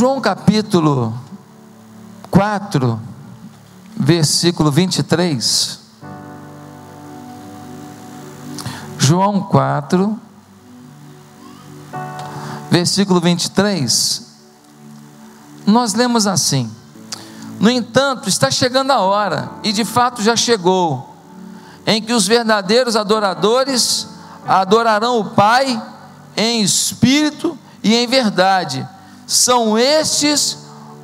João capítulo 4, versículo 23. João 4, versículo 23. Nós lemos assim: No entanto, está chegando a hora, e de fato já chegou, em que os verdadeiros adoradores adorarão o Pai em espírito e em verdade. São estes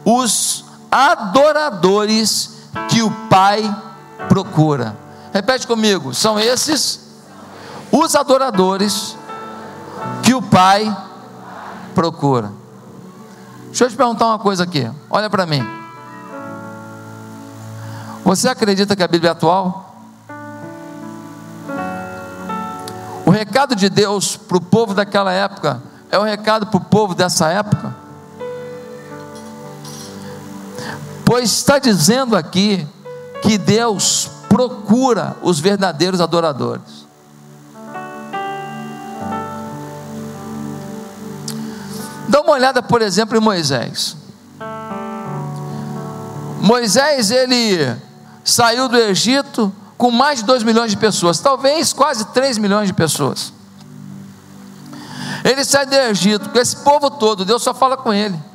os adoradores que o Pai procura. Repete comigo: são esses os adoradores que o Pai procura. Deixa eu te perguntar uma coisa aqui, olha para mim. Você acredita que a Bíblia é atual? O recado de Deus para o povo daquela época é o recado para o povo dessa época? Pois está dizendo aqui que Deus procura os verdadeiros adoradores. Dá uma olhada, por exemplo, em Moisés. Moisés, ele saiu do Egito com mais de 2 milhões de pessoas, talvez quase 3 milhões de pessoas. Ele sai do Egito com esse povo todo, Deus só fala com ele.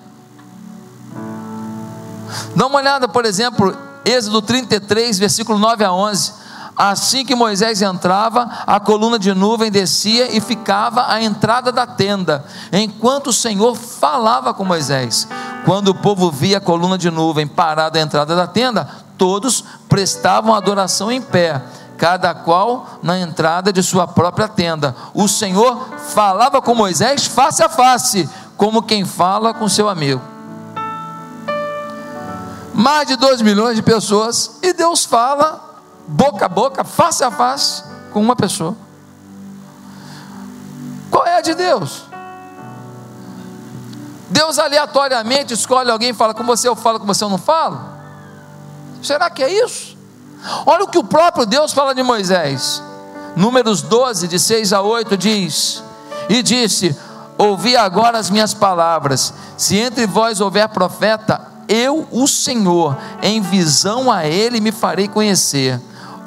Dá uma olhada, por exemplo, Êxodo 33, versículo 9 a 11. Assim que Moisés entrava, a coluna de nuvem descia e ficava à entrada da tenda, enquanto o Senhor falava com Moisés. Quando o povo via a coluna de nuvem parada à entrada da tenda, todos prestavam adoração em pé, cada qual na entrada de sua própria tenda. O Senhor falava com Moisés face a face, como quem fala com seu amigo mais de 2 milhões de pessoas, e Deus fala boca a boca, face a face, com uma pessoa. Qual é a de Deus? Deus aleatoriamente escolhe alguém e fala com você, eu falo com você, eu não falo? Será que é isso? Olha o que o próprio Deus fala de Moisés. Números 12, de 6 a 8, diz: E disse: Ouvi agora as minhas palavras. Se entre vós houver profeta, eu, o Senhor, em visão a ele me farei conhecer,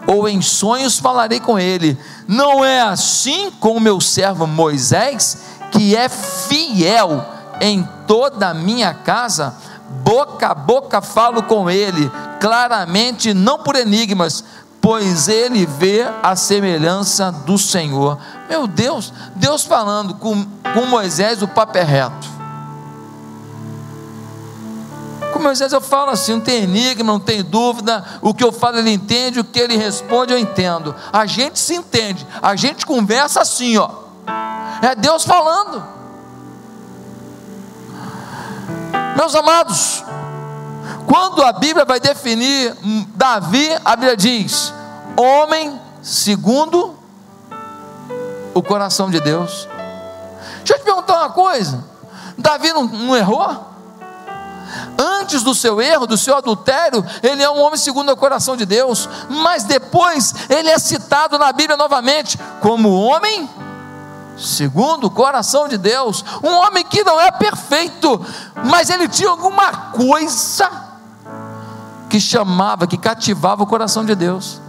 ou em sonhos falarei com ele. Não é assim com o meu servo Moisés, que é fiel em toda a minha casa? Boca a boca falo com ele, claramente, não por enigmas, pois ele vê a semelhança do Senhor. Meu Deus, Deus falando com, com Moisés, o papo é reto. Com Moisés eu falo assim, não tem enigma, não tem dúvida, o que eu falo ele entende, o que ele responde eu entendo. A gente se entende, a gente conversa assim, ó. É Deus falando. Meus amados, quando a Bíblia vai definir Davi, a Bíblia diz: homem segundo o coração de Deus. Deixa eu te perguntar uma coisa: Davi não, não errou? Antes do seu erro, do seu adultério, ele é um homem segundo o coração de Deus, mas depois ele é citado na Bíblia novamente como homem segundo o coração de Deus, um homem que não é perfeito, mas ele tinha alguma coisa que chamava, que cativava o coração de Deus.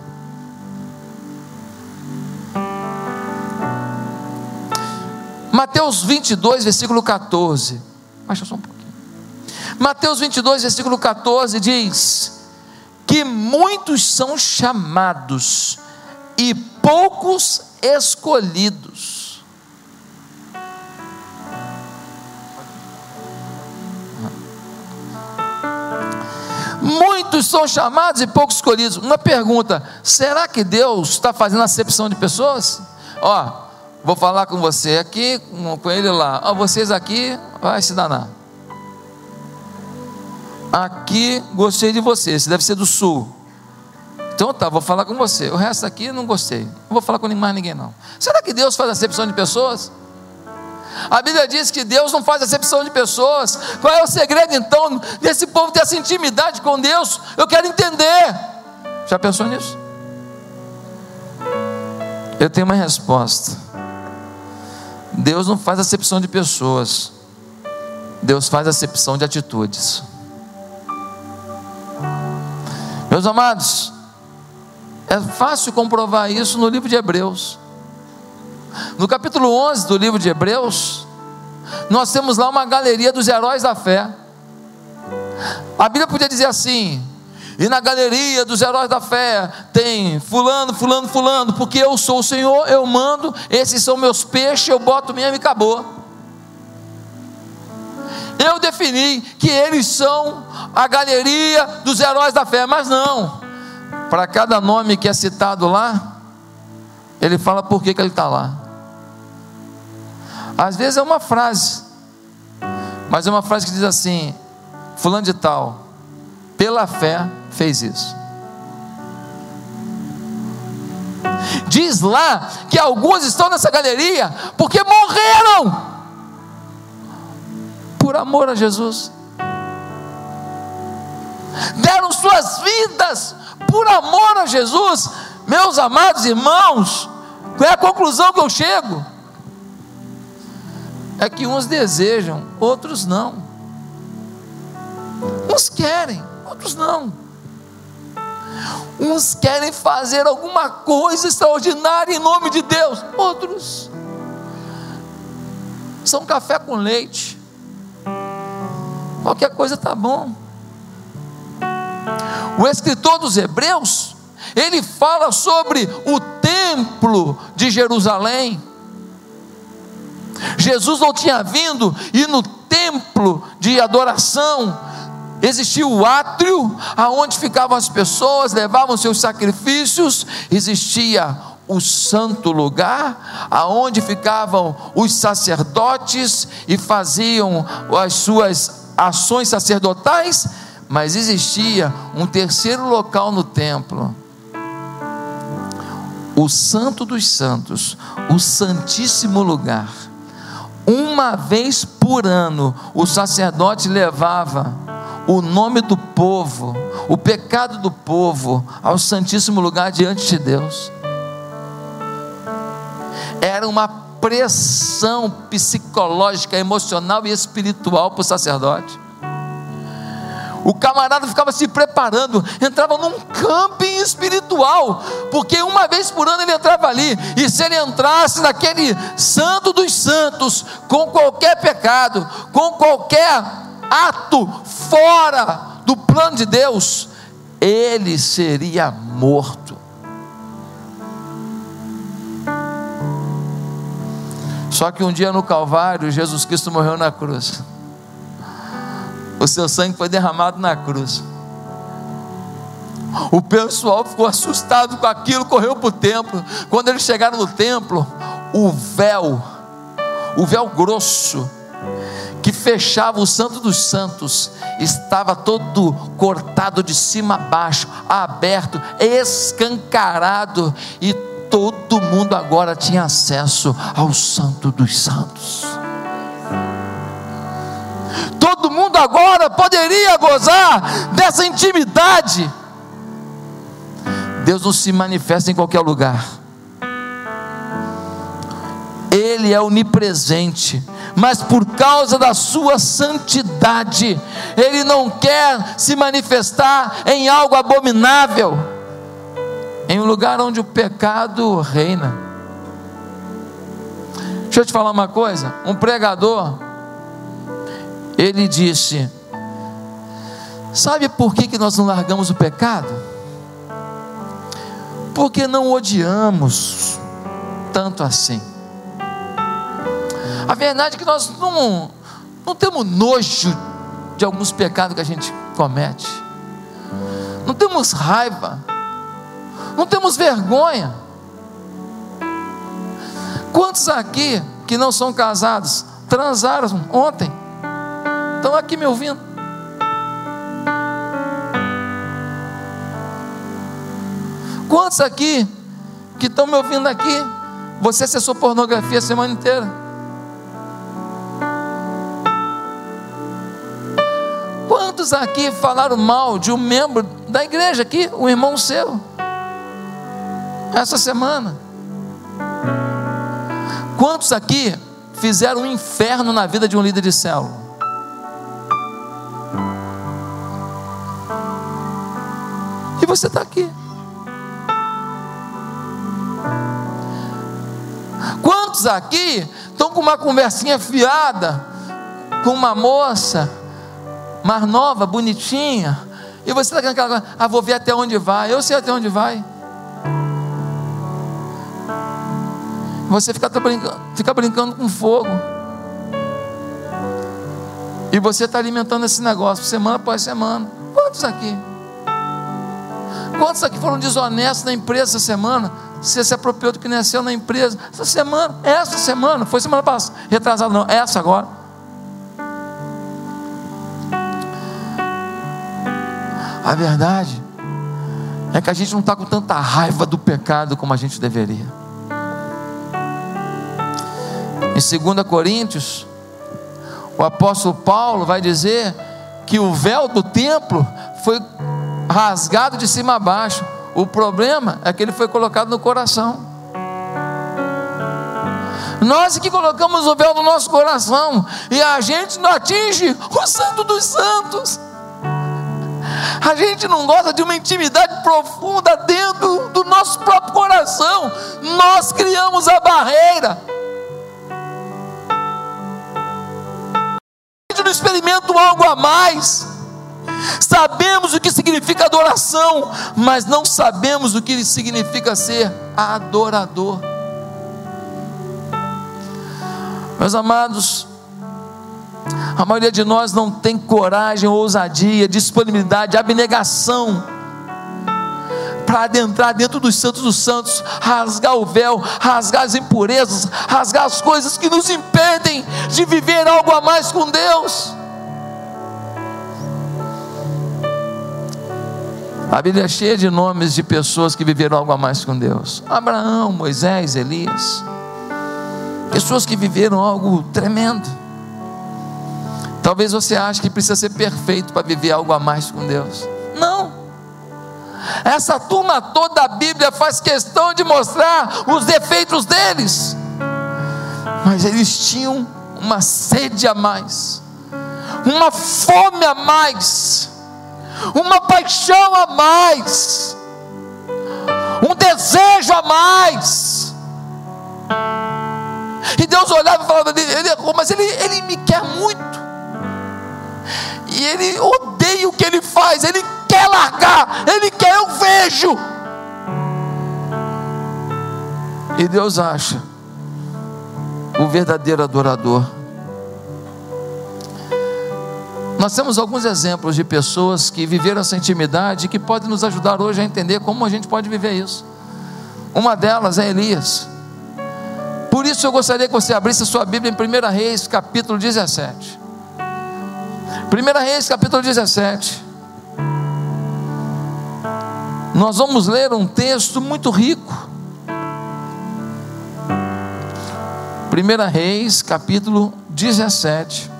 Mateus 22, versículo 14. Baixa só um pouco. Mateus 22, versículo 14 diz: Que muitos são chamados e poucos escolhidos. Muitos são chamados e poucos escolhidos. Uma pergunta: será que Deus está fazendo acepção de pessoas? Ó, vou falar com você aqui, com ele lá. Ó, vocês aqui, vai se danar. Aqui gostei de você, você deve ser do sul. Então tá, vou falar com você. O resto aqui não gostei. Não vou falar com mais ninguém não. Será que Deus faz acepção de pessoas? A Bíblia diz que Deus não faz acepção de pessoas. Qual é o segredo então desse povo ter essa intimidade com Deus? Eu quero entender. Já pensou nisso? Eu tenho uma resposta. Deus não faz acepção de pessoas. Deus faz acepção de atitudes. Meus amados, é fácil comprovar isso no livro de Hebreus. No capítulo 11 do livro de Hebreus, nós temos lá uma galeria dos heróis da fé. A Bíblia podia dizer assim: e na galeria dos heróis da fé tem fulano, fulano, fulano, porque eu sou o Senhor, eu mando, esses são meus peixes, eu boto mesmo e acabou. Eu defini que eles são a galeria dos heróis da fé, mas não. Para cada nome que é citado lá, ele fala por que, que ele está lá. Às vezes é uma frase, mas é uma frase que diz assim: Fulano de Tal, pela fé, fez isso. Diz lá que alguns estão nessa galeria porque morreram por amor a Jesus. Deram suas vidas por amor a Jesus. Meus amados irmãos, qual é a conclusão que eu chego? É que uns desejam, outros não. Uns querem, outros não. Uns querem fazer alguma coisa extraordinária em nome de Deus, outros são café com leite. Qualquer coisa está bom. O escritor dos Hebreus, ele fala sobre o templo de Jerusalém. Jesus não tinha vindo e no templo de adoração existia o átrio aonde ficavam as pessoas, levavam seus sacrifícios, existia o santo lugar, aonde ficavam os sacerdotes e faziam as suas ações sacerdotais, mas existia um terceiro local no templo. O Santo dos Santos, o Santíssimo Lugar. Uma vez por ano, o sacerdote levava o nome do povo, o pecado do povo, ao Santíssimo Lugar diante de Deus. Era uma pressão psicológica, emocional e espiritual para o sacerdote. O camarada ficava se preparando, entrava num camping espiritual, porque uma vez por ano ele entrava ali, e se ele entrasse naquele santo dos santos, com qualquer pecado, com qualquer ato fora do plano de Deus, ele seria morto. Só que um dia no Calvário, Jesus Cristo morreu na cruz. O seu sangue foi derramado na cruz. O pessoal ficou assustado com aquilo, correu para o templo. Quando eles chegaram no templo, o véu, o véu grosso, que fechava o Santo dos Santos, estava todo cortado de cima a baixo, aberto, escancarado, e todo mundo agora tinha acesso ao Santo dos Santos. Todo mundo agora poderia gozar dessa intimidade. Deus não se manifesta em qualquer lugar. Ele é onipresente mas por causa da sua santidade, Ele não quer se manifestar em algo abominável, em um lugar onde o pecado reina. Deixa eu te falar uma coisa: um pregador, ele disse, sabe por que, que nós não largamos o pecado? Porque não odiamos tanto assim. A verdade é que nós não, não temos nojo de alguns pecados que a gente comete, não temos raiva, não temos vergonha. Quantos aqui que não são casados transaram ontem? Estão aqui me ouvindo? Quantos aqui que estão me ouvindo aqui? Você acessou pornografia a semana inteira? Quantos aqui falaram mal de um membro da igreja aqui, um irmão seu? essa semana. Quantos aqui fizeram um inferno na vida de um líder de célula? E você está aqui. Quantos aqui estão com uma conversinha fiada com uma moça, mais nova, bonitinha, e você está aquela coisa, ah, vou ver até onde vai, eu sei até onde vai. Você fica brincando, fica brincando com fogo. E você está alimentando esse negócio semana após semana. Quantos aqui? Quantos aqui foram desonestos na empresa essa semana? Você se apropriou do que nasceu na empresa. Essa semana, essa semana, foi semana passada, retrasada não, essa agora. A verdade é que a gente não está com tanta raiva do pecado como a gente deveria. Em 2 Coríntios, o apóstolo Paulo vai dizer que o véu do templo foi rasgado de cima a baixo. O problema é que ele foi colocado no coração. Nós que colocamos o véu no nosso coração e a gente não atinge o santo dos santos. A gente não gosta de uma intimidade profunda dentro do nosso próprio coração. Nós criamos a barreira. A gente não experimenta algo a mais. Sabemos o que significa adoração, mas não sabemos o que significa ser adorador. Meus amados, a maioria de nós não tem coragem, ousadia, disponibilidade, abnegação para adentrar dentro dos santos dos santos, rasgar o véu, rasgar as impurezas, rasgar as coisas que nos impedem de viver algo a mais com Deus. A Bíblia é cheia de nomes de pessoas que viveram algo a mais com Deus: Abraão, Moisés, Elias. Pessoas que viveram algo tremendo. Talvez você ache que precisa ser perfeito para viver algo a mais com Deus. Não. Essa turma toda da Bíblia faz questão de mostrar os defeitos deles. Mas eles tinham uma sede a mais, uma fome a mais uma paixão a mais, um desejo a mais. E Deus olhava e falava: ele errou, mas ele, ele me quer muito. E ele odeia o que ele faz, ele quer largar, ele quer, eu vejo. E Deus acha o verdadeiro adorador nós temos alguns exemplos de pessoas que viveram essa intimidade e que podem nos ajudar hoje a entender como a gente pode viver isso. Uma delas é Elias. Por isso eu gostaria que você abrisse a sua Bíblia em 1 Reis, capítulo 17. 1 Reis, capítulo 17. Nós vamos ler um texto muito rico. 1 Reis, capítulo 17.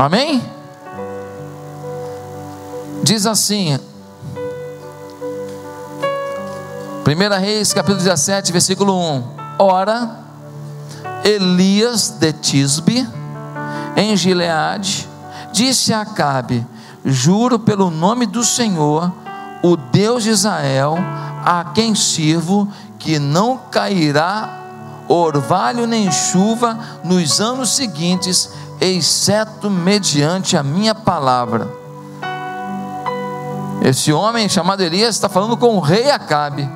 Amém? Diz assim, 1 Reis, capítulo 17, versículo 1: Ora, Elias de Tisbe, em Gileade, disse a Acabe: Juro pelo nome do Senhor, o Deus de Israel, a quem sirvo, que não cairá orvalho nem chuva nos anos seguintes exceto mediante a minha palavra. Esse homem chamado Elias está falando com o rei Acabe.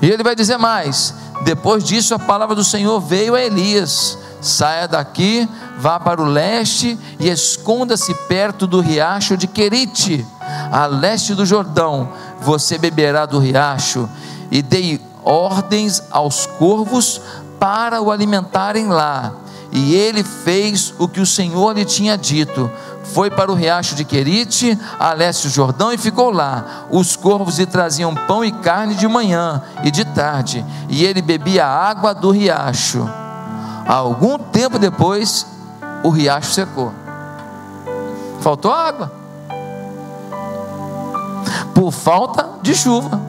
E ele vai dizer mais: depois disso, a palavra do Senhor veio a Elias: saia daqui, vá para o leste e esconda-se perto do riacho de Querite, a leste do Jordão. Você beberá do riacho. E dei ordens aos corvos para o alimentarem lá e ele fez o que o Senhor lhe tinha dito. Foi para o riacho de Querite, a leste do Jordão, e ficou lá. Os corvos lhe traziam pão e carne de manhã e de tarde, e ele bebia a água do riacho. Algum tempo depois, o riacho secou. Faltou água. Por falta de chuva.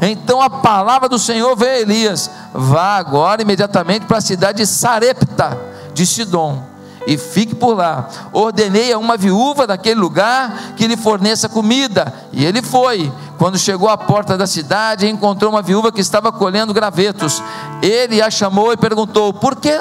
Então a palavra do Senhor veio a Elias: vá agora imediatamente para a cidade de Sarepta de Sidom e fique por lá. Ordenei a uma viúva daquele lugar que lhe forneça comida. E ele foi. Quando chegou à porta da cidade, encontrou uma viúva que estava colhendo gravetos. Ele a chamou e perguntou: Por quê?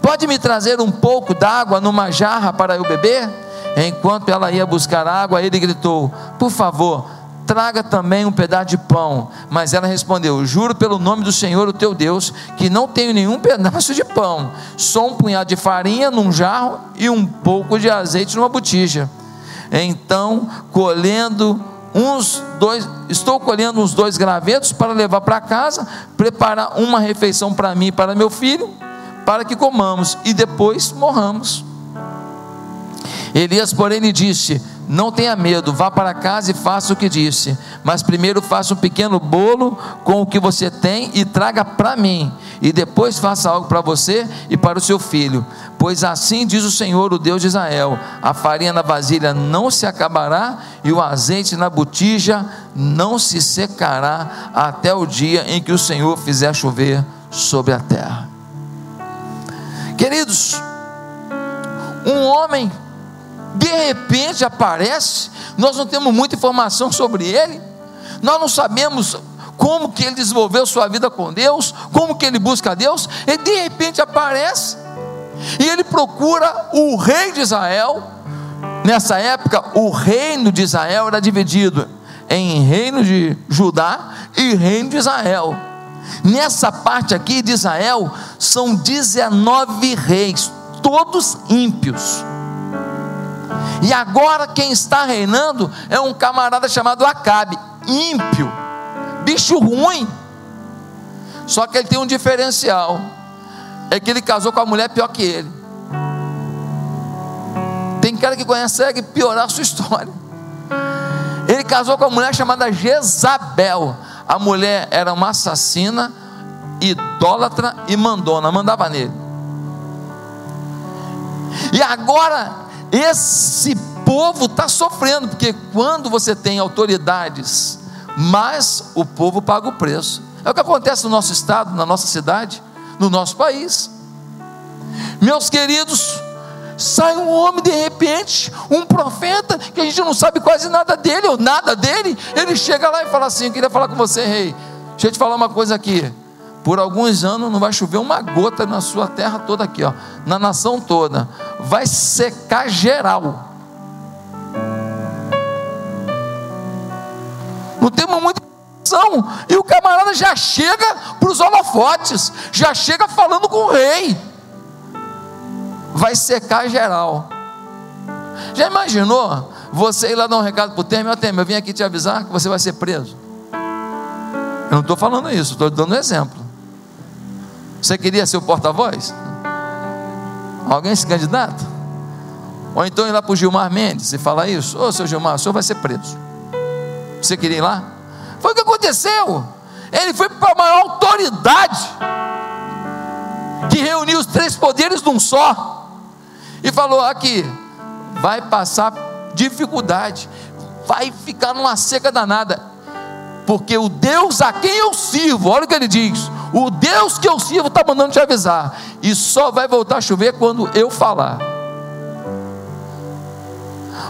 Pode me trazer um pouco d'água numa jarra para eu beber? Enquanto ela ia buscar água, ele gritou: Por favor, traga também um pedaço de pão. Mas ela respondeu: Juro pelo nome do Senhor, o teu Deus, que não tenho nenhum pedaço de pão, só um punhado de farinha num jarro e um pouco de azeite numa botija. Então, colhendo uns dois, estou colhendo uns dois gravetos para levar para casa, preparar uma refeição para mim e para meu filho, para que comamos e depois morramos. Elias, porém, lhe disse: Não tenha medo, vá para casa e faça o que disse. Mas primeiro faça um pequeno bolo com o que você tem e traga para mim. E depois faça algo para você e para o seu filho. Pois assim diz o Senhor, o Deus de Israel: a farinha na vasilha não se acabará e o azeite na botija não se secará até o dia em que o Senhor fizer chover sobre a terra. Queridos, um homem de repente aparece, nós não temos muita informação sobre ele, nós não sabemos como que ele desenvolveu sua vida com Deus, como que ele busca a Deus, e de repente aparece, e ele procura o rei de Israel. Nessa época, o reino de Israel era dividido em reino de Judá e reino de Israel. Nessa parte aqui de Israel, são 19 reis, todos ímpios. E agora quem está reinando é um camarada chamado Acabe, ímpio, bicho ruim. Só que ele tem um diferencial: é que ele casou com a mulher pior que ele. Tem cara que consegue piorar a sua história. Ele casou com uma mulher chamada Jezabel. A mulher era uma assassina, idólatra e mandona, mandava nele. E agora esse povo está sofrendo, porque quando você tem autoridades, mas o povo paga o preço. É o que acontece no nosso estado, na nossa cidade, no nosso país. Meus queridos, sai um homem de repente, um profeta, que a gente não sabe quase nada dele, ou nada dele, ele chega lá e fala assim: Eu queria falar com você, rei. Deixa eu te falar uma coisa aqui. Por alguns anos não vai chover uma gota na sua terra toda aqui, ó, na nação toda. Vai secar geral. Não temos muita informação. E o camarada já chega para os holofotes, já chega falando com o rei. Vai secar geral. Já imaginou você ir lá dar um recado para o Temer? Ó, Temer, eu vim aqui te avisar que você vai ser preso. Eu não estou falando isso, estou dando um exemplo. Você queria ser o porta-voz? Alguém se candidata? Ou então ir lá para o Gilmar Mendes e falar isso? Ô, seu Gilmar, o senhor vai ser preso. Você queria ir lá? Foi o que aconteceu. Ele foi para a maior autoridade que reuniu os três poderes num só e falou: aqui, vai passar dificuldade, vai ficar numa seca danada, porque o Deus a quem eu sirvo, olha o que ele diz: o Deus que eu sirvo está mandando te avisar. E só vai voltar a chover quando eu falar.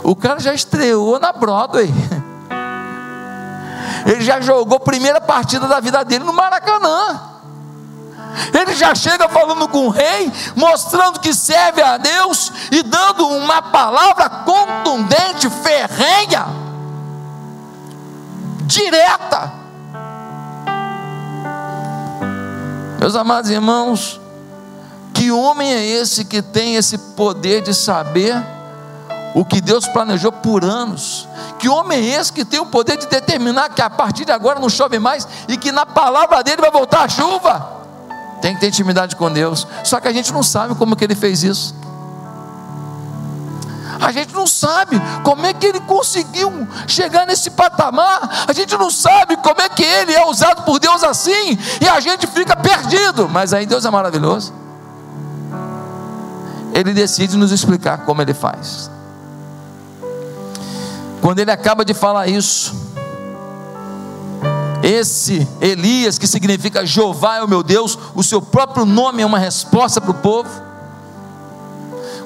O cara já estreou na Broadway. Ele já jogou a primeira partida da vida dele no Maracanã. Ele já chega falando com o rei, mostrando que serve a Deus e dando uma palavra contundente, ferrenha, direta. Meus amados irmãos, que homem é esse que tem esse poder de saber o que Deus planejou por anos? Que homem é esse que tem o poder de determinar que a partir de agora não chove mais e que na palavra dele vai voltar a chuva? Tem que ter intimidade com Deus. Só que a gente não sabe como que ele fez isso. A gente não sabe como é que ele conseguiu chegar nesse patamar. A gente não sabe como é que ele é usado por Deus assim. E a gente fica perdido. Mas aí Deus é maravilhoso. Ele decide nos explicar como ele faz. Quando ele acaba de falar isso, esse Elias, que significa Jeová é o meu Deus, o seu próprio nome é uma resposta para o povo.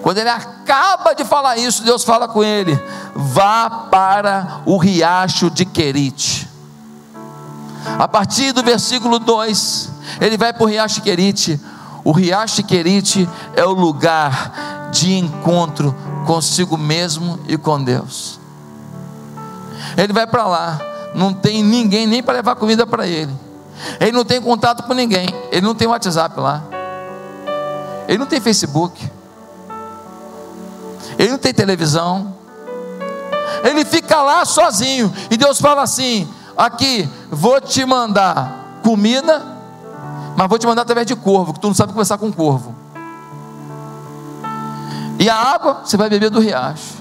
Quando ele acaba de falar isso, Deus fala com ele: vá para o riacho de Querite. A partir do versículo 2, ele vai para o riacho de Querite. O riacho de Querite é o lugar de encontro consigo mesmo e com Deus. Ele vai para lá, não tem ninguém nem para levar comida para ele. Ele não tem contato com ninguém, ele não tem WhatsApp lá. Ele não tem Facebook. Ele não tem televisão. Ele fica lá sozinho. E Deus fala assim: aqui, vou te mandar comida, mas vou te mandar através de corvo, que tu não sabe conversar com corvo. E a água você vai beber do riacho.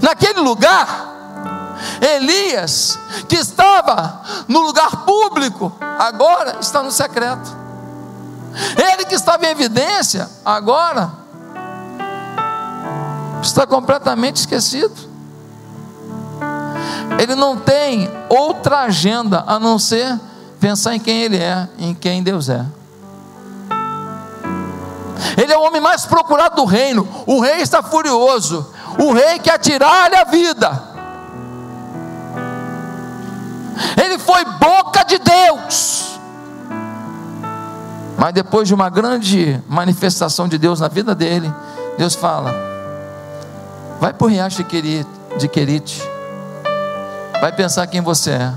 Naquele lugar, Elias, que estava no lugar público, agora está no secreto. Ele que estava em evidência, agora está completamente esquecido. Ele não tem outra agenda a não ser pensar em quem ele é, em quem Deus é. Ele é o homem mais procurado do reino. O rei está furioso. O rei quer tirar-lhe a vida. Ele foi boca de Deus. Mas depois de uma grande manifestação de Deus na vida dele, Deus fala: vai para o riacho de Querite, vai pensar quem você é,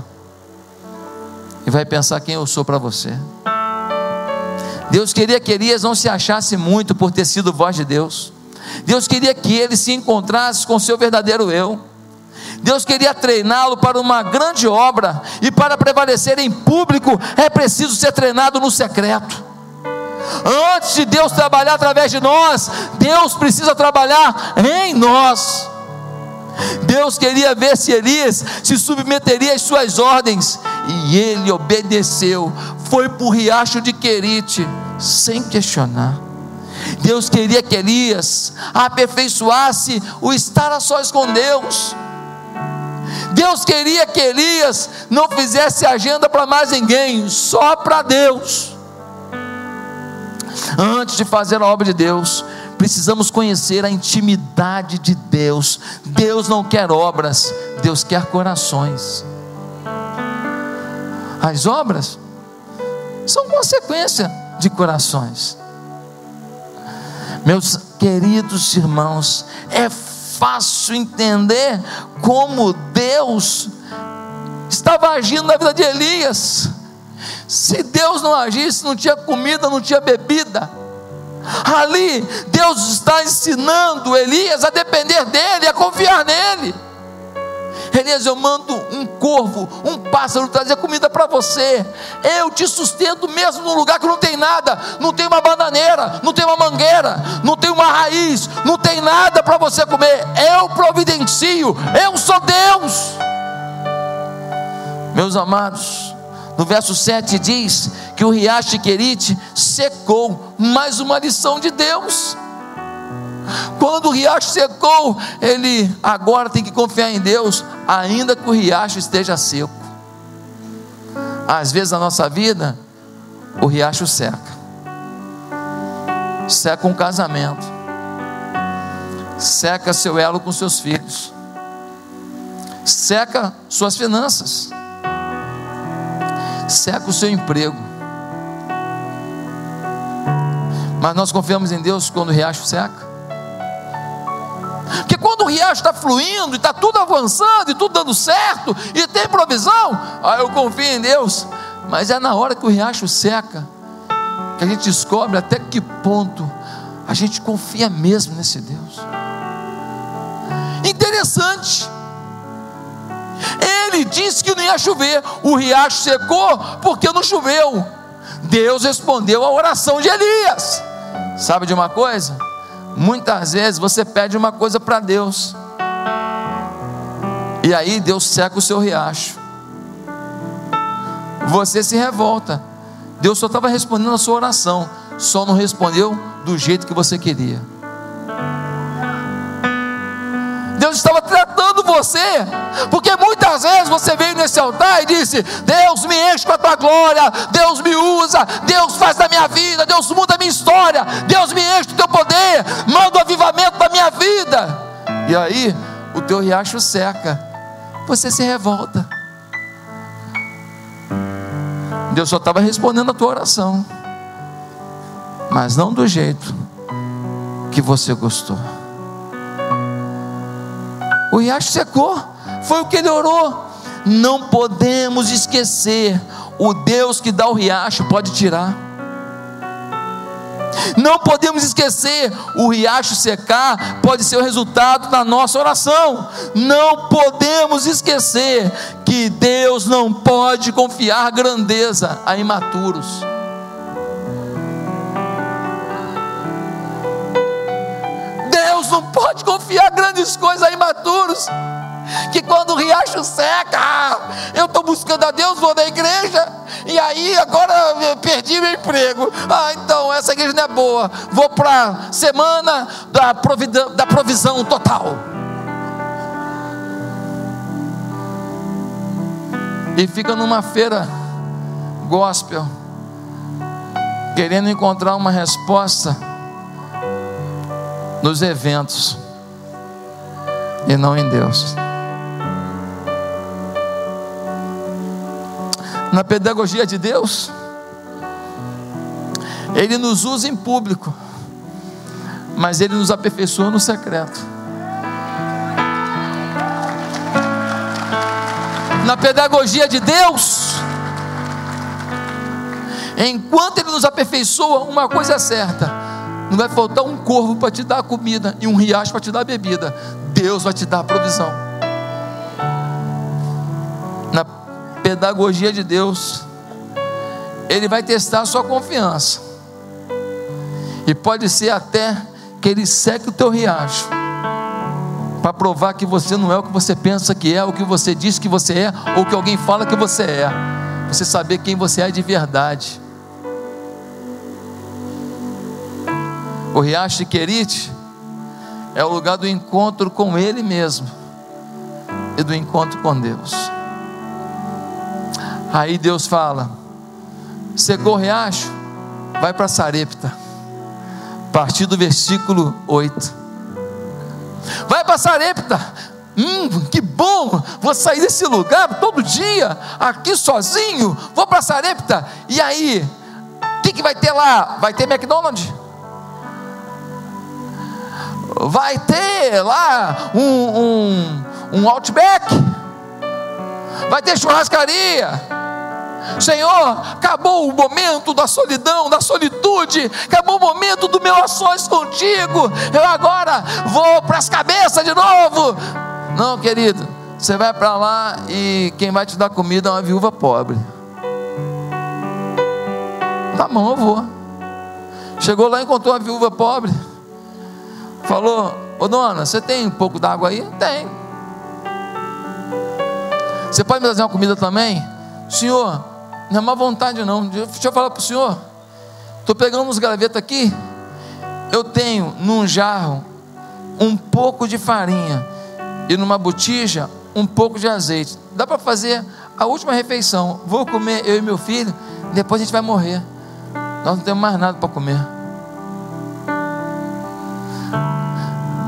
e vai pensar quem eu sou para você. Deus queria que Elias não se achasse muito por ter sido voz de Deus. Deus queria que ele se encontrasse com seu verdadeiro eu. Deus queria treiná-lo para uma grande obra, e para prevalecer em público é preciso ser treinado no secreto. Antes de Deus trabalhar através de nós, Deus precisa trabalhar em nós. Deus queria ver se Elias se submeteria às suas ordens, e ele obedeceu, foi para o riacho de Querite, sem questionar. Deus queria que Elias aperfeiçoasse o estar a sós com Deus. Deus queria que Elias não fizesse agenda para mais ninguém, só para Deus. Antes de fazer a obra de Deus, precisamos conhecer a intimidade de Deus. Deus não quer obras, Deus quer corações. As obras são consequência de corações. Meus queridos irmãos, é fácil entender como Deus estava agindo na vida de Elias. Se Deus não agisse, não tinha comida, não tinha bebida. Ali, Deus está ensinando Elias a depender dele, a confiar nele. Elias, eu mando um corvo, um pássaro trazer comida para você. Eu te sustento mesmo num lugar que não tem nada, não tem uma bananeira, não tem uma mangueira, não tem uma raiz, não tem nada para você comer. Eu providencio, eu sou Deus. Meus amados, no verso 7 diz que o riacho Querite secou, mais uma lição de Deus. Quando o riacho secou, ele agora tem que confiar em Deus, ainda que o riacho esteja seco. Às vezes na nossa vida, o riacho seca. Seca um casamento. Seca seu elo com seus filhos. Seca suas finanças. Seca o seu emprego. Mas nós confiamos em Deus quando o riacho seca. Porque quando o riacho está fluindo, e está tudo avançando, e tudo dando certo, e tem provisão, aí eu confio em Deus. Mas é na hora que o riacho seca, que a gente descobre até que ponto a gente confia mesmo nesse Deus. Interessante. Ele disse que não ia chover, o riacho secou porque não choveu. Deus respondeu a oração de Elias. Sabe de uma coisa? Muitas vezes você pede uma coisa para Deus, e aí Deus seca o seu riacho, você se revolta. Deus só estava respondendo a sua oração, só não respondeu do jeito que você queria. Deus estava tratando você, porque muitas Quantas vezes você veio nesse altar e disse: Deus me enche com a tua glória, Deus me usa, Deus faz da minha vida, Deus muda a minha história, Deus me enche do teu poder, manda o avivamento da minha vida. E aí, o teu riacho seca, você se revolta. Deus só estava respondendo a tua oração, mas não do jeito que você gostou. O riacho secou, foi o que ele orou. Não podemos esquecer: o Deus que dá o riacho pode tirar. Não podemos esquecer, o riacho secar pode ser o resultado da nossa oração. Não podemos esquecer que Deus não pode confiar grandeza a imaturos. Deus não pode confiar grandes coisas a imaturos que quando o riacho seca, eu estou buscando a Deus, vou na igreja, e aí agora eu perdi meu emprego. Ah, então essa igreja não é boa, vou para a semana da, da provisão total. E fica numa feira gospel, querendo encontrar uma resposta nos eventos e não em Deus. Na pedagogia de Deus, Ele nos usa em público, mas Ele nos aperfeiçoa no secreto. Na pedagogia de Deus, enquanto Ele nos aperfeiçoa, uma coisa é certa: não vai faltar um corvo para te dar comida e um riacho para te dar bebida. Deus vai te dar a provisão. Pedagogia de Deus, Ele vai testar a sua confiança, e pode ser até que Ele seque o teu riacho, para provar que você não é o que você pensa que é, o que você diz que você é, ou que alguém fala que você é, você saber quem você é de verdade. O riacho de Querite é o lugar do encontro com Ele mesmo e do encontro com Deus. Aí Deus fala: secou o riacho, vai para Sarepta. A partir do versículo 8. Vai para Sarepta. Hum, que bom! Vou sair desse lugar todo dia, aqui sozinho. Vou para Sarepta. E aí, o que, que vai ter lá? Vai ter McDonald's? Vai ter lá um, um, um Outback? Vai ter churrascaria? Senhor, acabou o momento da solidão, da solitude, acabou o momento do meu ações contigo. Eu agora vou para as cabeças de novo. Não, querido, você vai para lá e quem vai te dar comida é uma viúva pobre. Tá bom, eu vou. Chegou lá e encontrou uma viúva pobre. Falou: Ô dona, você tem um pouco d'água aí? Tem. Você pode me trazer uma comida também? Senhor, não é má vontade, não. Deixa eu falar para o senhor. Estou pegando uns gravetos aqui. Eu tenho num jarro um pouco de farinha e numa botija um pouco de azeite. Dá para fazer a última refeição. Vou comer eu e meu filho. Depois a gente vai morrer. Nós não temos mais nada para comer.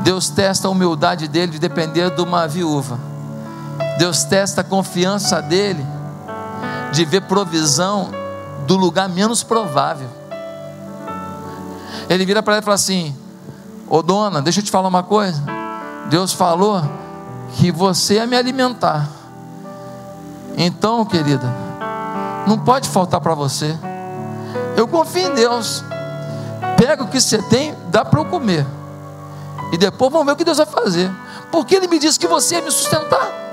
Deus testa a humildade dele de depender de uma viúva. Deus testa a confiança dele de ver provisão do lugar menos provável. Ele vira para ela e fala assim: Ô dona, deixa eu te falar uma coisa. Deus falou que você ia me alimentar. Então, querida, não pode faltar para você. Eu confio em Deus. Pega o que você tem, dá para eu comer. E depois vamos ver o que Deus vai fazer. Porque Ele me disse que você ia me sustentar.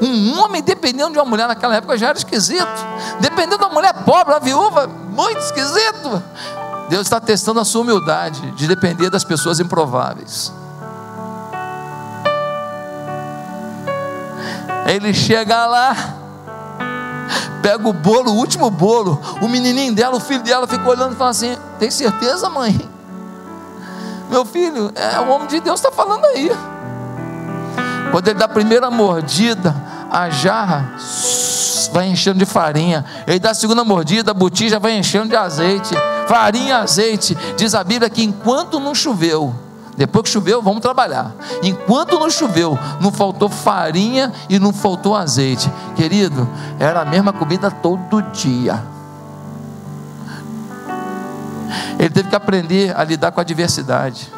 Um homem dependendo de uma mulher naquela época já era esquisito. Dependendo de uma mulher pobre, uma viúva, muito esquisito. Deus está testando a sua humildade de depender das pessoas improváveis. Ele chega lá, pega o bolo, o último bolo. O menininho dela, o filho dela, fica olhando e fala assim: Tem certeza, mãe? Meu filho, é o homem de Deus está falando aí. Quando ele dá a primeira mordida, a jarra vai enchendo de farinha. Ele dá a segunda mordida, a botija vai enchendo de azeite. Farinha azeite. Diz a Bíblia que enquanto não choveu, depois que choveu, vamos trabalhar. Enquanto não choveu, não faltou farinha e não faltou azeite. Querido, era a mesma comida todo dia. Ele teve que aprender a lidar com a diversidade.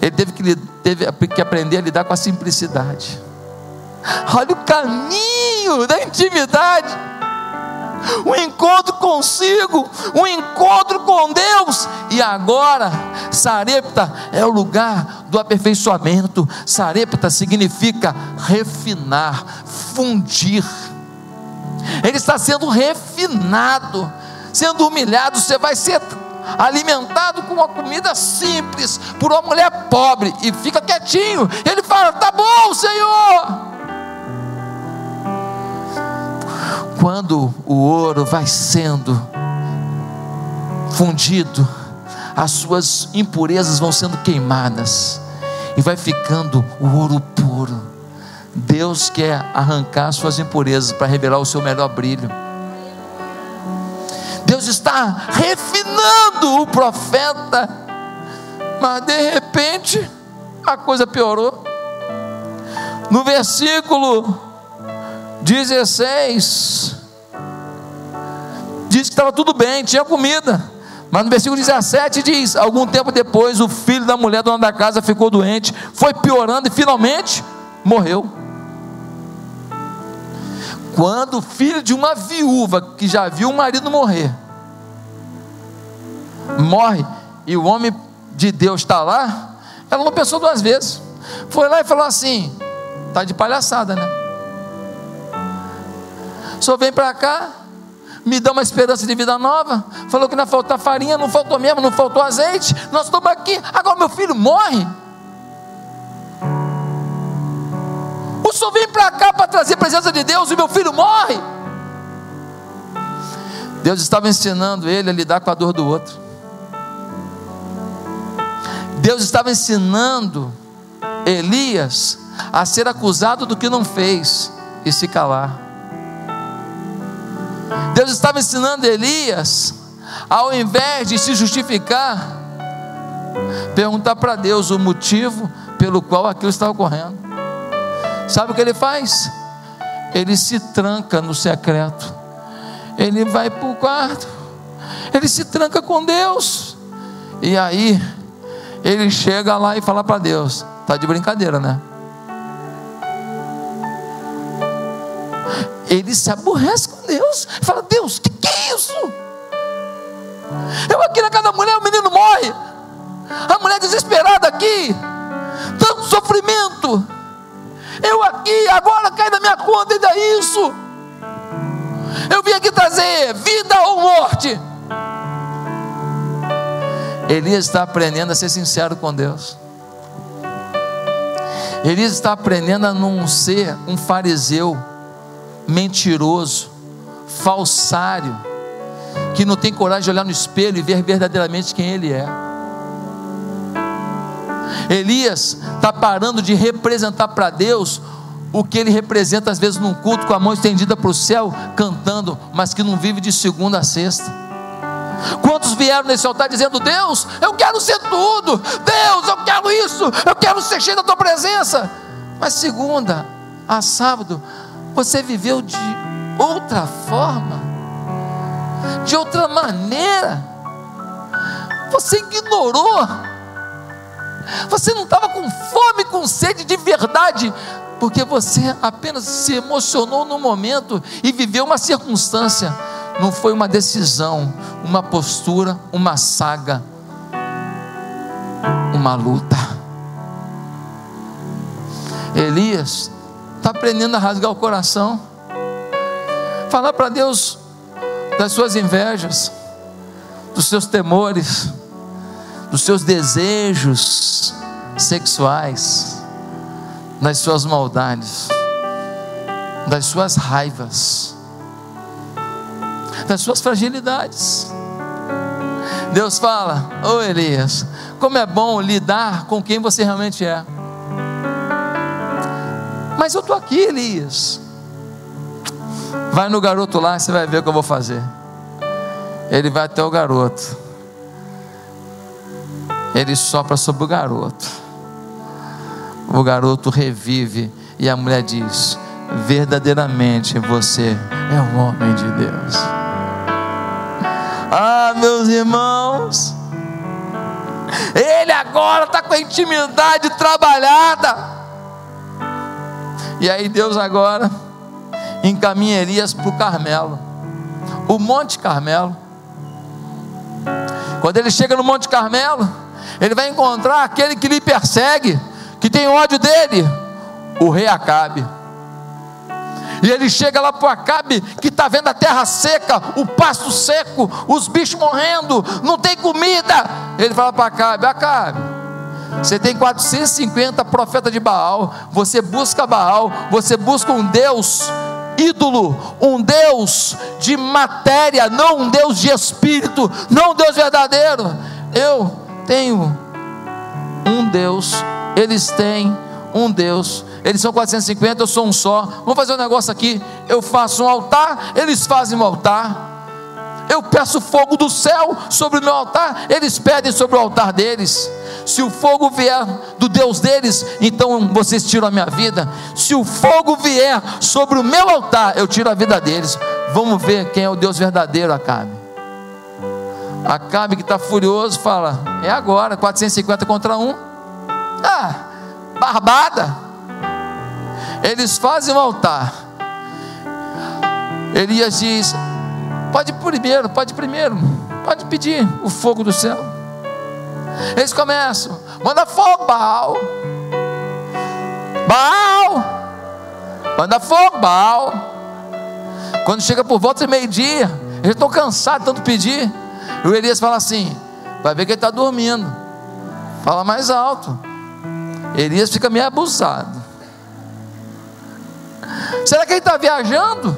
Ele teve que, teve que aprender a lidar com a simplicidade. Olha o caminho da intimidade. O encontro consigo, o encontro com Deus. E agora, Sarepta é o lugar do aperfeiçoamento. Sarepta significa refinar, fundir. Ele está sendo refinado, sendo humilhado. Você vai ser alimentado com uma comida simples por uma mulher pobre e fica quietinho. Ele fala: Tá bom, Senhor. Quando o ouro vai sendo fundido, as suas impurezas vão sendo queimadas e vai ficando o ouro puro. Deus quer arrancar suas impurezas para revelar o seu melhor brilho. Deus está refinando o profeta, mas de repente a coisa piorou. No versículo 16, diz que estava tudo bem, tinha comida. Mas no versículo 17 diz: Algum tempo depois, o filho da mulher dona da casa ficou doente, foi piorando e finalmente morreu. Quando o filho de uma viúva que já viu o marido morrer, morre e o homem de Deus está lá, ela não pensou duas vezes. Foi lá e falou assim: tá de palhaçada, né? Só vem para cá, me dá uma esperança de vida nova. Falou que não faltou farinha, não faltou mesmo, não faltou azeite. Nós estamos aqui, agora meu filho morre. O senhor vem para cá para trazer a presença de Deus e meu filho morre. Deus estava ensinando ele a lidar com a dor do outro. Deus estava ensinando Elias a ser acusado do que não fez e se calar. Deus estava ensinando Elias, ao invés de se justificar, perguntar para Deus o motivo pelo qual aquilo está ocorrendo. Sabe o que ele faz? Ele se tranca no secreto, ele vai para o quarto, ele se tranca com Deus, e aí ele chega lá e fala para Deus: Está de brincadeira, né? Ele se aborrece com Deus. Fala: Deus, o que, que é isso? Eu aqui na casa da mulher, o menino morre. A mulher desesperada aqui. Tanto sofrimento. Eu aqui, agora cai na minha conta ainda isso. Eu vim aqui trazer vida ou morte. Elias está aprendendo a ser sincero com Deus. Elias está aprendendo a não ser um fariseu mentiroso, falsário, que não tem coragem de olhar no espelho e ver verdadeiramente quem ele é. Elias está parando de representar para Deus o que ele representa às vezes num culto com a mão estendida para o céu, cantando, mas que não vive de segunda a sexta. Quantos vieram nesse altar dizendo: Deus, eu quero ser tudo, Deus, eu quero isso, eu quero ser cheio da tua presença. Mas segunda a sábado, você viveu de outra forma, de outra maneira. Você ignorou. Você não estava com fome, com sede de verdade, porque você apenas se emocionou no momento e viveu uma circunstância não foi uma decisão, uma postura, uma saga, uma luta. Elias está aprendendo a rasgar o coração, falar para Deus das suas invejas, dos seus temores, dos seus desejos sexuais, das suas maldades, das suas raivas das suas fragilidades. Deus fala: Ô oh, Elias, como é bom lidar com quem você realmente é. Mas eu estou aqui, Elias. Vai no garoto lá, você vai ver o que eu vou fazer. Ele vai até o garoto. Ele sopra sobre o garoto. O garoto revive e a mulher diz: Verdadeiramente você é um homem de Deus. Ah, meus irmãos, ele agora está com a intimidade trabalhada. E aí Deus agora encaminha Elias para o Carmelo, o Monte Carmelo. Quando ele chega no Monte Carmelo, ele vai encontrar aquele que lhe persegue, que tem ódio dele, o rei Acabe. E ele chega lá para o Acabe, que está vendo a terra seca, o pasto seco, os bichos morrendo, não tem comida. Ele fala para Acabe: Acabe, você tem 450 profetas de Baal, você busca Baal, você busca um Deus ídolo, um Deus de matéria, não um Deus de espírito, não um Deus verdadeiro. Eu tenho um Deus, eles têm um Deus. Eles são 450, eu sou um só. Vamos fazer um negócio aqui. Eu faço um altar, eles fazem um altar. Eu peço fogo do céu sobre o meu altar, eles pedem sobre o altar deles. Se o fogo vier do Deus deles, então vocês tiram a minha vida. Se o fogo vier sobre o meu altar, eu tiro a vida deles. Vamos ver quem é o Deus verdadeiro, Acabe. Acabe que está furioso, fala: É agora, 450 contra um. Ah, barbada. Eles fazem um altar. Elias diz: Pode ir primeiro, pode ir primeiro, pode pedir o fogo do céu. Eles começam, manda fogo, Baal. Baal, manda fogo, Baal. Quando chega por volta de meio-dia, eles estão cansados de tanto pedir. E o Elias fala assim: vai ver que ele está dormindo. Fala mais alto. Elias fica meio abusado. Será que ele está viajando?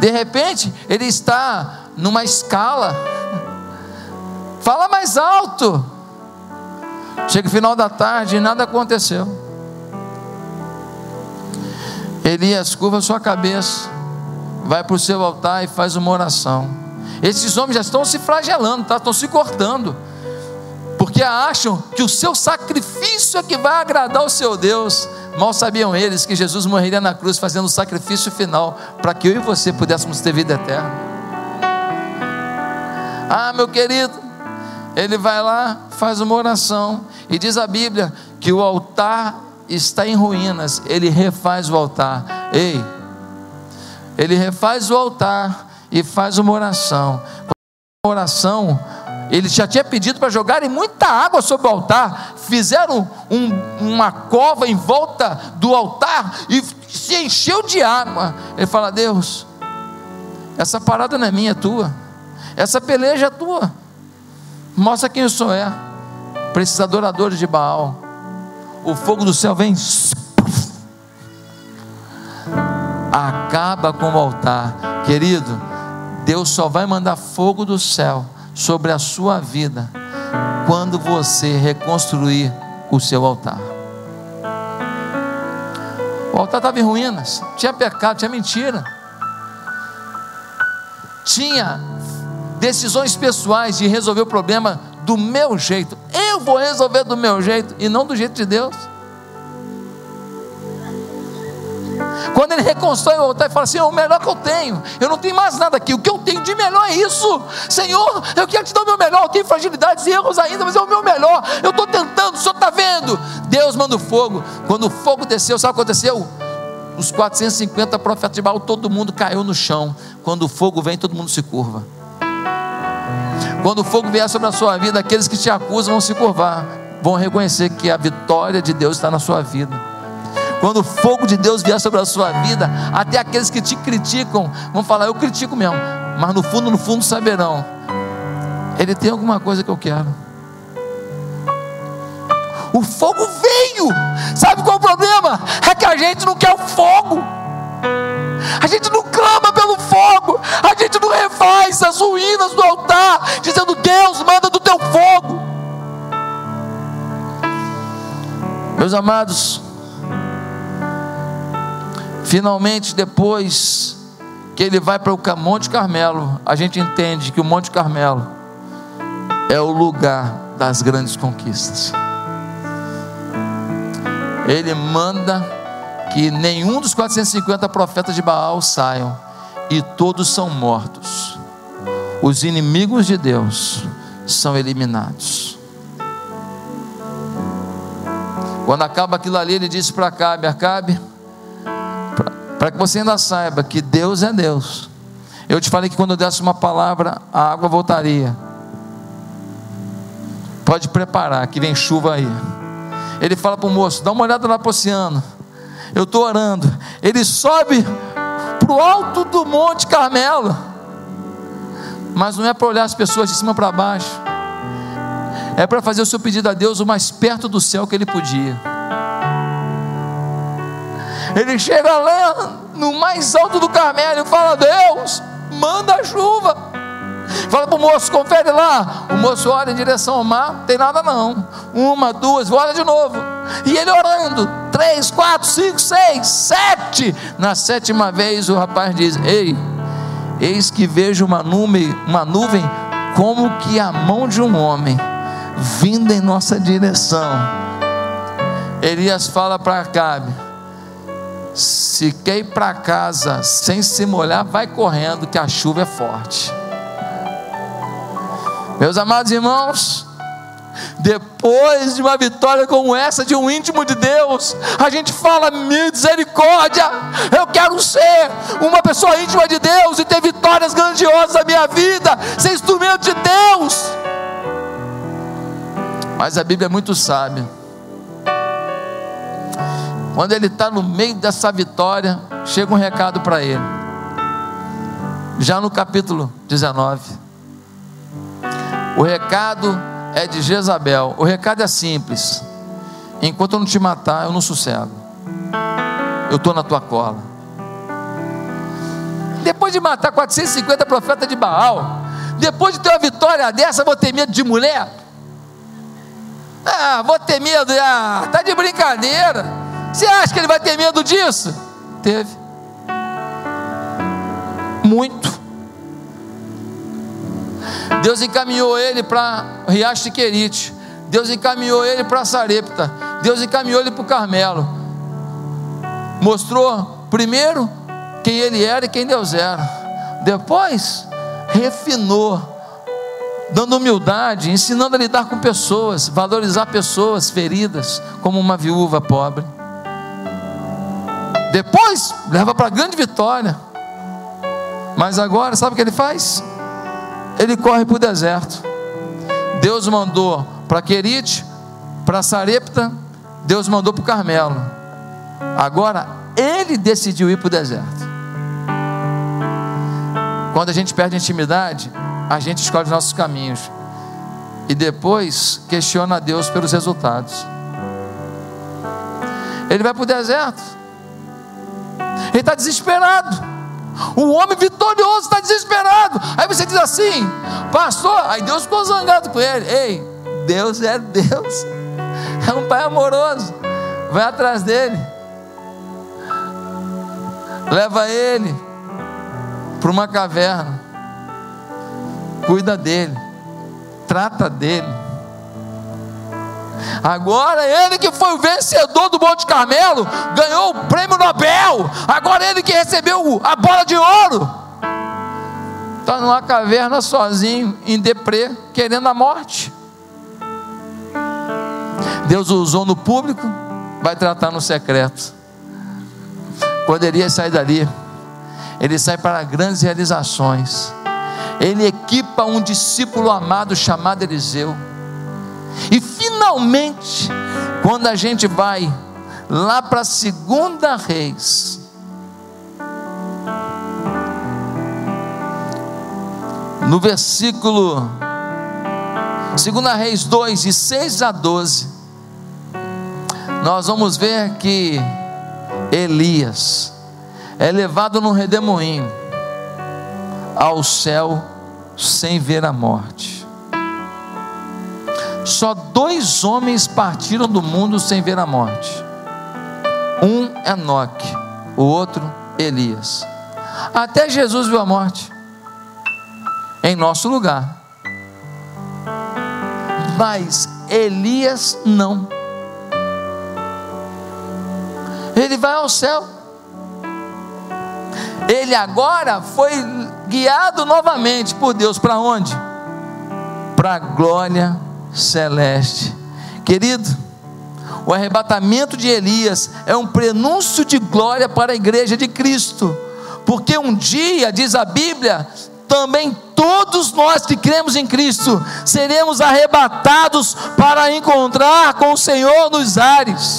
De repente, ele está numa escala. Fala mais alto. Chega o final da tarde e nada aconteceu. Elias curva sua cabeça, vai para o seu altar e faz uma oração. Esses homens já estão se flagelando, tá? estão se cortando, porque acham que o seu sacrifício é que vai agradar o seu Deus. Mal sabiam eles que Jesus morreria na cruz fazendo o sacrifício final para que eu e você pudéssemos ter vida eterna. Ah, meu querido, ele vai lá, faz uma oração e diz a Bíblia que o altar está em ruínas. Ele refaz o altar. Ei, ele refaz o altar e faz uma oração. Uma oração ele já tinha pedido para jogarem muita água sobre o altar, fizeram um, uma cova em volta do altar e se encheu de água. Ele fala: Deus, essa parada não é minha, é tua, essa peleja é tua, mostra quem o Senhor é. Precisa adoradores de Baal, o fogo do céu vem, acaba com o altar, querido. Deus só vai mandar fogo do céu sobre a sua vida quando você reconstruir o seu altar. O altar estava em ruínas, tinha pecado, tinha mentira, tinha decisões pessoais de resolver o problema do meu jeito. Eu vou resolver do meu jeito e não do jeito de Deus. Quando ele reconstrói o altar e fala assim: é o melhor que eu tenho, eu não tenho mais nada aqui, o que eu tenho de melhor é isso, Senhor, eu quero te dar o meu melhor, eu tenho fragilidades e erros ainda, mas é o meu melhor, eu estou tentando, o Senhor está vendo. Deus manda o fogo, quando o fogo desceu, sabe o que aconteceu? Os 450 profetas de Baal, todo mundo caiu no chão. Quando o fogo vem, todo mundo se curva. Quando o fogo vier sobre a sua vida, aqueles que te acusam vão se curvar, vão reconhecer que a vitória de Deus está na sua vida. Quando o fogo de Deus vier sobre a sua vida, até aqueles que te criticam vão falar: Eu critico mesmo, mas no fundo, no fundo saberão. Ele tem alguma coisa que eu quero. O fogo veio. Sabe qual é o problema? É que a gente não quer o fogo. A gente não clama pelo fogo. A gente não refaz as ruínas do altar, dizendo: Deus, manda do teu fogo. Meus amados, Finalmente, depois que ele vai para o Monte Carmelo, a gente entende que o Monte Carmelo é o lugar das grandes conquistas. Ele manda que nenhum dos 450 profetas de Baal saiam, e todos são mortos. Os inimigos de Deus são eliminados. Quando acaba aquilo ali, ele disse para Acabe: Acabe, para que você ainda saiba que Deus é Deus. Eu te falei que quando eu desse uma palavra, a água voltaria. Pode preparar, que vem chuva aí. Ele fala para o moço: dá uma olhada lá para o oceano. Eu estou orando. Ele sobe para o alto do Monte Carmelo. Mas não é para olhar as pessoas de cima para baixo. É para fazer o seu pedido a Deus o mais perto do céu que ele podia. Ele chega lá no mais alto do Carmelo e fala: Deus, manda a chuva. Fala para o moço, confere lá. O moço olha em direção ao mar, tem nada não. Uma, duas, olha de novo. E ele orando, três, quatro, cinco, seis, sete. Na sétima vez o rapaz diz: Ei, eis que vejo uma nuvem, uma nuvem como que a mão de um homem vindo em nossa direção. Elias fala para Acabe: se quer ir para casa sem se molhar, vai correndo, que a chuva é forte. Meus amados irmãos, depois de uma vitória como essa, de um íntimo de Deus, a gente fala: misericórdia, eu quero ser uma pessoa íntima de Deus e ter vitórias grandiosas na minha vida, ser instrumento de Deus. Mas a Bíblia é muito sábia. Quando ele está no meio dessa vitória, chega um recado para ele. Já no capítulo 19. O recado é de Jezabel. O recado é simples: enquanto eu não te matar, eu não sossego. Eu estou na tua cola. Depois de matar 450 profetas de Baal, depois de ter uma vitória dessa, vou ter medo de mulher? Ah, vou ter medo, ah, tá de brincadeira. Você acha que ele vai ter medo disso? Teve. Muito. Deus encaminhou ele para Riacho de Querite. Deus encaminhou ele para Sarepta. Deus encaminhou ele para o Carmelo. Mostrou primeiro quem ele era e quem Deus era. Depois refinou, dando humildade, ensinando a lidar com pessoas, valorizar pessoas feridas, como uma viúva pobre. Depois leva para a grande vitória. Mas agora, sabe o que ele faz? Ele corre para o deserto. Deus mandou para Querite, para Sarepta, Deus mandou para o Carmelo. Agora ele decidiu ir para o deserto. Quando a gente perde a intimidade, a gente escolhe os nossos caminhos. E depois questiona a Deus pelos resultados. Ele vai para o deserto. Ele está desesperado. O homem vitorioso está desesperado. Aí você diz assim, pastor. Aí Deus ficou zangado com ele. Ei, Deus é Deus. É um pai amoroso. Vai atrás dele. Leva ele para uma caverna. Cuida dele. Trata dele Agora ele que foi o vencedor do Monte Carmelo, ganhou o prêmio Nobel. Agora ele que recebeu a bola de ouro. Está numa caverna sozinho, em deprê, querendo a morte. Deus usou no público, vai tratar no secreto. Quando ele ia sair dali, ele sai para grandes realizações. Ele equipa um discípulo amado chamado Eliseu e finalmente, quando a gente vai lá para a segunda reis, no versículo segunda reis 2, de 6 a 12, nós vamos ver que Elias é levado no redemoinho ao céu sem ver a morte. Só dois homens partiram do mundo sem ver a morte. Um é Enoque, o outro Elias. Até Jesus viu a morte em nosso lugar. Mas Elias não. Ele vai ao céu. Ele agora foi guiado novamente por Deus para onde? Para a glória celeste. Querido, o arrebatamento de Elias é um prenúncio de glória para a igreja de Cristo, porque um dia, diz a Bíblia, também todos nós que cremos em Cristo seremos arrebatados para encontrar com o Senhor nos ares.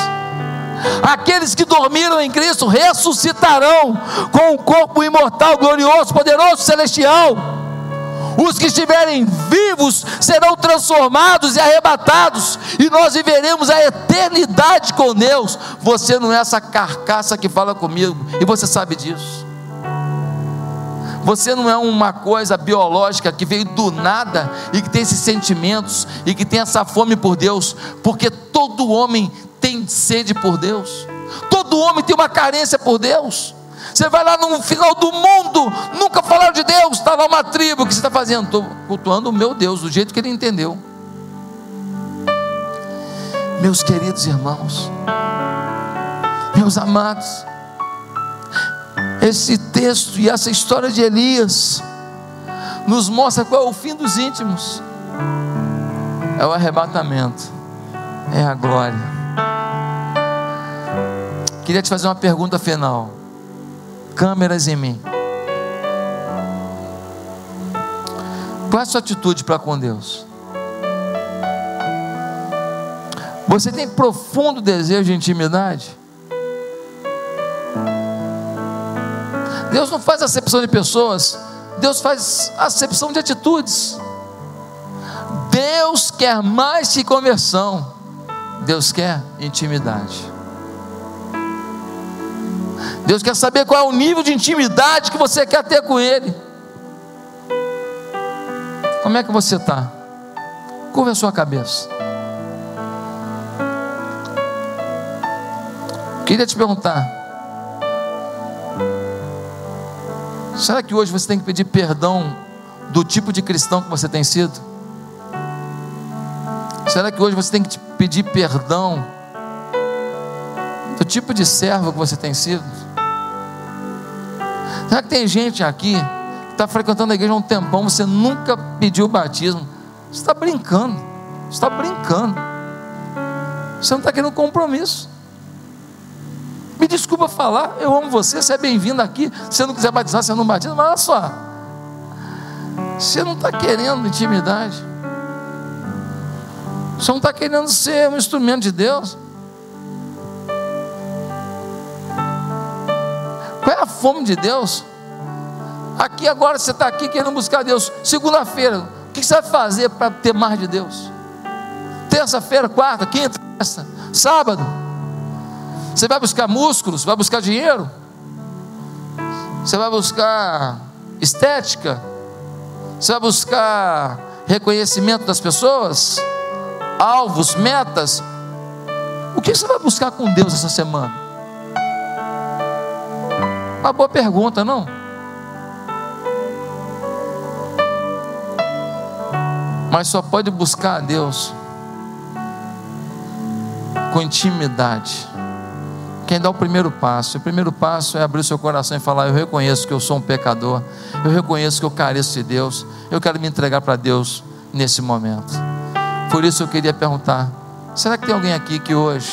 Aqueles que dormiram em Cristo ressuscitarão com o um corpo imortal, glorioso, poderoso, celestial. Os que estiverem vivos serão transformados e arrebatados, e nós viveremos a eternidade com Deus. Você não é essa carcaça que fala comigo, e você sabe disso. Você não é uma coisa biológica que veio do nada e que tem esses sentimentos e que tem essa fome por Deus, porque todo homem tem sede por Deus, todo homem tem uma carência por Deus. Você vai lá no final do mundo, nunca falaram de Deus, está lá uma tribo, o que você está fazendo? Estou cultuando o meu Deus, do jeito que ele entendeu. Meus queridos irmãos, meus amados, esse texto e essa história de Elias nos mostra qual é o fim dos íntimos. É o arrebatamento, é a glória. Queria te fazer uma pergunta final. Câmeras em mim. Qual é a sua atitude para com Deus? Você tem profundo desejo de intimidade? Deus não faz acepção de pessoas, Deus faz acepção de atitudes. Deus quer mais que conversão, Deus quer intimidade. Deus quer saber qual é o nível de intimidade que você quer ter com Ele. Como é que você está? Curva a sua cabeça. Queria te perguntar: Será que hoje você tem que pedir perdão do tipo de cristão que você tem sido? Será que hoje você tem que pedir perdão do tipo de servo que você tem sido? Será que tem gente aqui que está frequentando a igreja há um tempão, você nunca pediu o batismo? Você está brincando, você está brincando. Você não está querendo compromisso. Me desculpa falar, eu amo você, você é bem-vindo aqui. Se você não quiser batizar, você não batiza, mas olha só. Você não está querendo intimidade. Você não está querendo ser um instrumento de Deus. Fome de Deus? Aqui agora você está aqui querendo buscar Deus. Segunda-feira, o que você vai fazer para ter mais de Deus? Terça-feira, quarta, quinta, sexta, sábado. Você vai buscar músculos, vai buscar dinheiro? Você vai buscar estética? Você vai buscar reconhecimento das pessoas? Alvos, metas? O que você vai buscar com Deus essa semana? Uma boa pergunta, não? Mas só pode buscar a Deus com intimidade quem dá o primeiro passo. O primeiro passo é abrir o seu coração e falar: Eu reconheço que eu sou um pecador, eu reconheço que eu careço de Deus, eu quero me entregar para Deus nesse momento. Por isso eu queria perguntar: será que tem alguém aqui que hoje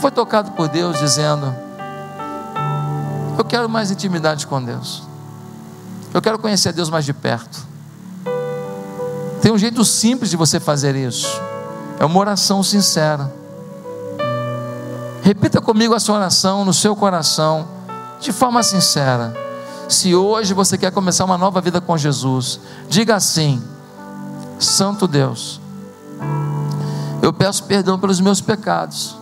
foi tocado por Deus dizendo: Eu quero mais intimidade com Deus, eu quero conhecer Deus mais de perto? Tem um jeito simples de você fazer isso, é uma oração sincera. Repita comigo essa oração no seu coração, de forma sincera. Se hoje você quer começar uma nova vida com Jesus, diga assim: Santo Deus, eu peço perdão pelos meus pecados.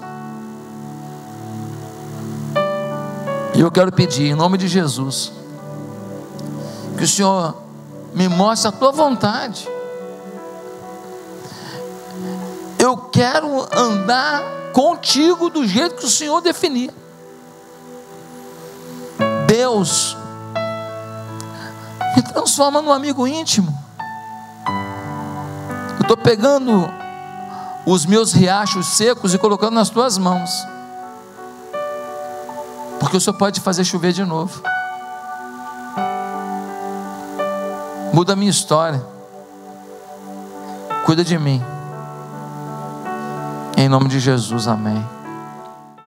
E eu quero pedir, em nome de Jesus, que o Senhor me mostre a tua vontade. Eu quero andar contigo do jeito que o Senhor definir. Deus, me transforma num amigo íntimo. Eu estou pegando os meus riachos secos e colocando nas tuas mãos. Porque o Senhor pode fazer chover de novo. Muda a minha história. Cuida de mim. Em nome de Jesus, amém.